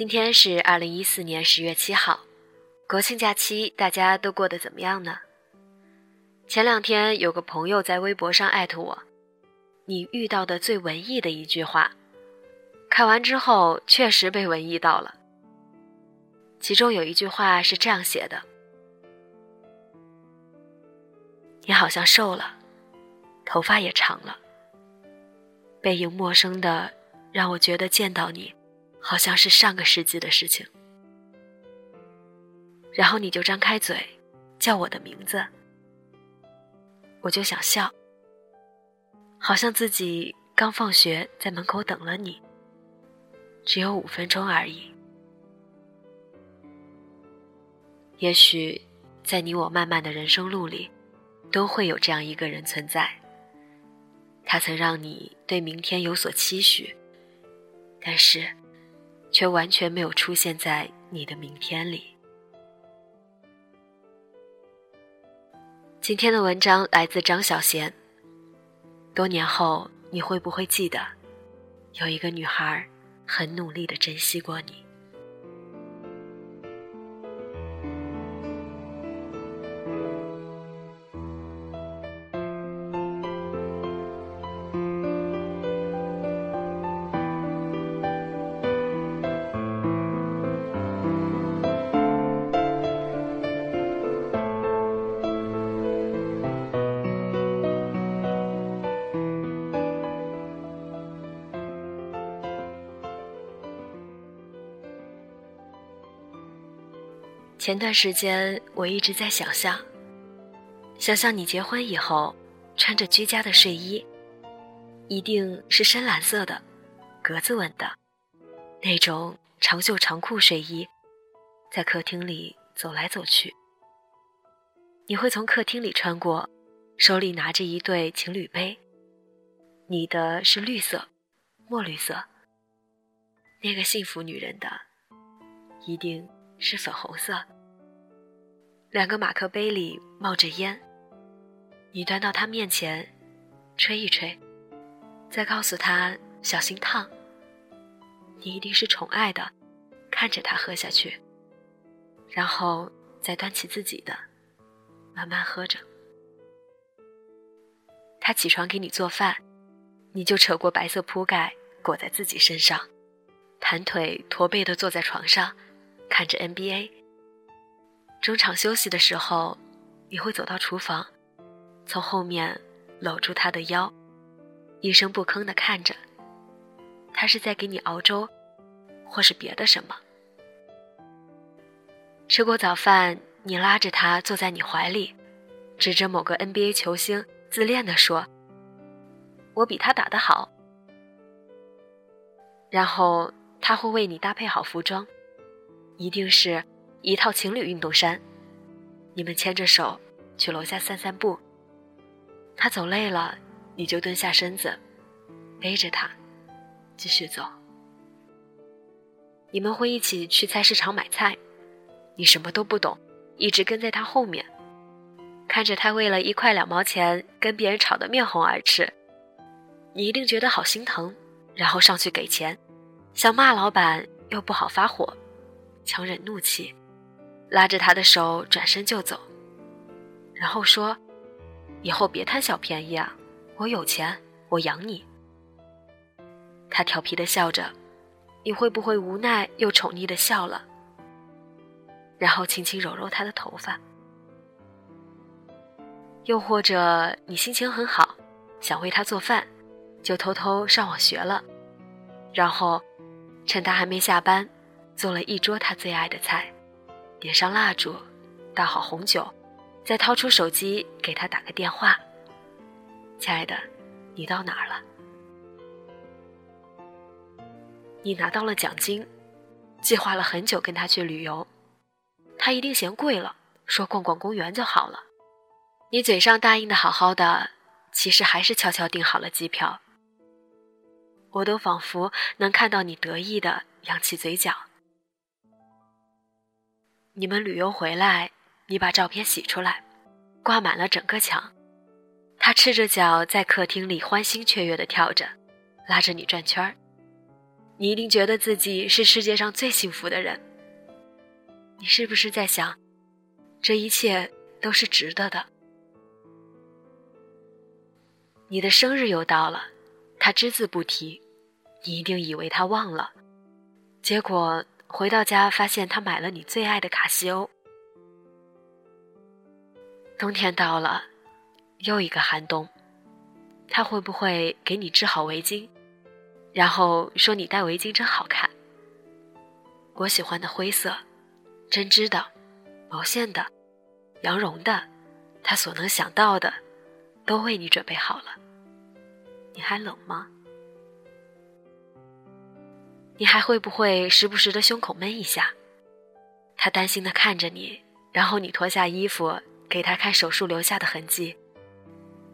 今天是二零一四年十月七号，国庆假期大家都过得怎么样呢？前两天有个朋友在微博上艾特我，你遇到的最文艺的一句话，看完之后确实被文艺到了。其中有一句话是这样写的：“你好像瘦了，头发也长了，背影陌生的，让我觉得见到你。”好像是上个世纪的事情，然后你就张开嘴，叫我的名字，我就想笑，好像自己刚放学在门口等了你，只有五分钟而已。也许，在你我漫漫的人生路里，都会有这样一个人存在，他曾让你对明天有所期许，但是。却完全没有出现在你的明天里。今天的文章来自张小娴。多年后，你会不会记得，有一个女孩很努力的珍惜过你？前段时间，我一直在想象，想象你结婚以后，穿着居家的睡衣，一定是深蓝色的，格子纹的，那种长袖长裤睡衣，在客厅里走来走去。你会从客厅里穿过，手里拿着一对情侣杯，你的是绿色，墨绿色。那个幸福女人的，一定。是粉红色，两个马克杯里冒着烟。你端到他面前，吹一吹，再告诉他小心烫。你一定是宠爱的，看着他喝下去，然后再端起自己的，慢慢喝着。他起床给你做饭，你就扯过白色铺盖裹在自己身上，盘腿驼背的坐在床上。看着 NBA，中场休息的时候，你会走到厨房，从后面搂住他的腰，一声不吭的看着。他是在给你熬粥，或是别的什么。吃过早饭，你拉着他坐在你怀里，指着某个 NBA 球星，自恋的说：“我比他打得好。”然后他会为你搭配好服装。一定是一套情侣运动衫，你们牵着手去楼下散散步。他走累了，你就蹲下身子，背着他继续走。你们会一起去菜市场买菜，你什么都不懂，一直跟在他后面，看着他为了一块两毛钱跟别人吵得面红耳赤，你一定觉得好心疼，然后上去给钱，想骂老板又不好发火。强忍怒气，拉着他的手转身就走，然后说：“以后别贪小便宜啊！我有钱，我养你。”他调皮的笑着，你会不会无奈又宠溺的笑了？然后轻轻揉揉他的头发。又或者你心情很好，想为他做饭，就偷偷上网学了，然后趁他还没下班，做了一桌他最爱的菜，点上蜡烛，倒好红酒，再掏出手机给他打个电话：“亲爱的，你到哪儿了？你拿到了奖金，计划了很久跟他去旅游，他一定嫌贵了，说逛逛公园就好了。”你嘴上答应的好好的，其实还是悄悄订好了机票。我都仿佛能看到你得意的扬起嘴角。你们旅游回来，你把照片洗出来，挂满了整个墙。他赤着脚在客厅里欢欣雀跃的跳着，拉着你转圈儿。你一定觉得自己是世界上最幸福的人。你是不是在想，这一切都是值得的？你的生日又到了，他只字不提，你一定以为他忘了。结果回到家发现他买了你最爱的卡西欧。冬天到了，又一个寒冬，他会不会给你织好围巾，然后说你戴围巾真好看？我喜欢的灰色，针织的，毛线的，羊绒的，他所能想到的。都为你准备好了，你还冷吗？你还会不会时不时的胸口闷一下？他担心的看着你，然后你脱下衣服给他看手术留下的痕迹。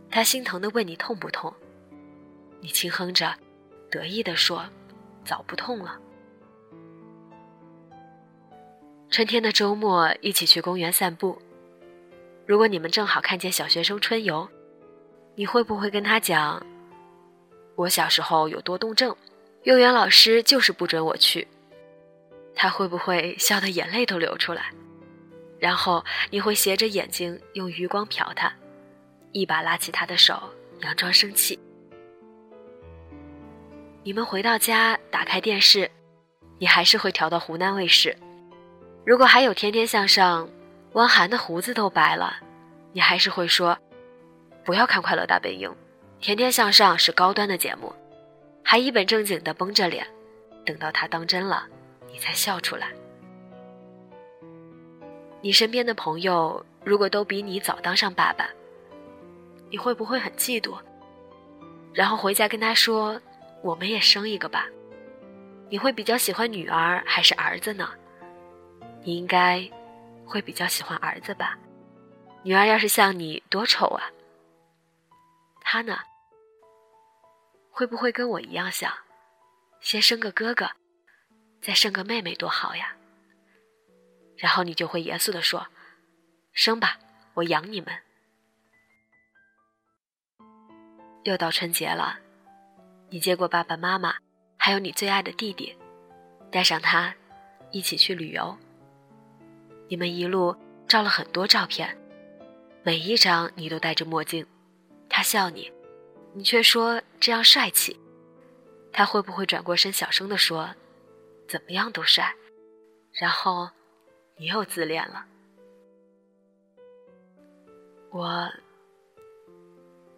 他心疼的问你痛不痛？你轻哼着，得意的说：“早不痛了。”春天的周末一起去公园散步，如果你们正好看见小学生春游。你会不会跟他讲，我小时候有多动症，幼儿园老师就是不准我去？他会不会笑得眼泪都流出来？然后你会斜着眼睛用余光瞟他，一把拉起他的手，佯装生气。你们回到家打开电视，你还是会调到湖南卫视。如果还有《天天向上》，汪涵的胡子都白了，你还是会说。不要看《快乐大本营》，天天向上是高端的节目，还一本正经的绷着脸，等到他当真了，你才笑出来。你身边的朋友如果都比你早当上爸爸，你会不会很嫉妒？然后回家跟他说：“我们也生一个吧。”你会比较喜欢女儿还是儿子呢？你应该会比较喜欢儿子吧？女儿要是像你，多丑啊！他呢？会不会跟我一样想，先生个哥哥，再生个妹妹多好呀？然后你就会严肃的说：“生吧，我养你们。”又到春节了，你接过爸爸妈妈，还有你最爱的弟弟，带上他，一起去旅游。你们一路照了很多照片，每一张你都戴着墨镜。他笑你，你却说这样帅气。他会不会转过身小声地说：“怎么样都帅。”然后你又自恋了。我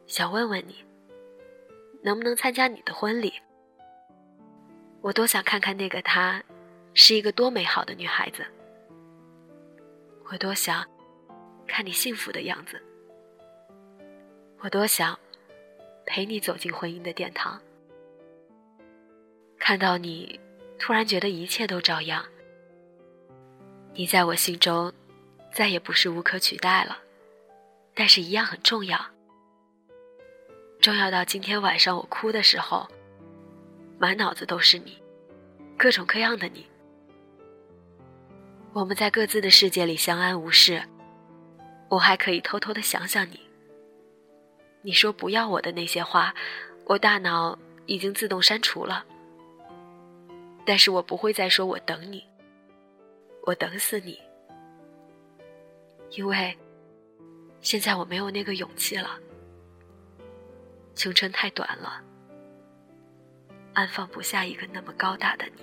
想问问你，能不能参加你的婚礼？我多想看看那个她，是一个多美好的女孩子。我多想看你幸福的样子。我多想陪你走进婚姻的殿堂，看到你，突然觉得一切都照样。你在我心中再也不是无可取代了，但是一样很重要，重要到今天晚上我哭的时候，满脑子都是你，各种各样的你。我们在各自的世界里相安无事，我还可以偷偷的想想你。你说不要我的那些话，我大脑已经自动删除了。但是我不会再说我等你，我等死你，因为现在我没有那个勇气了。青春太短了，安放不下一个那么高大的你。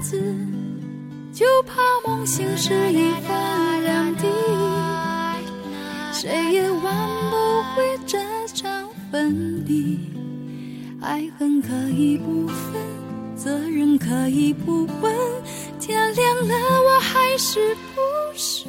子就怕梦醒时已分两地，谁也挽不回这场分离。爱恨可以不分，责任可以不问，天亮了我还是不是？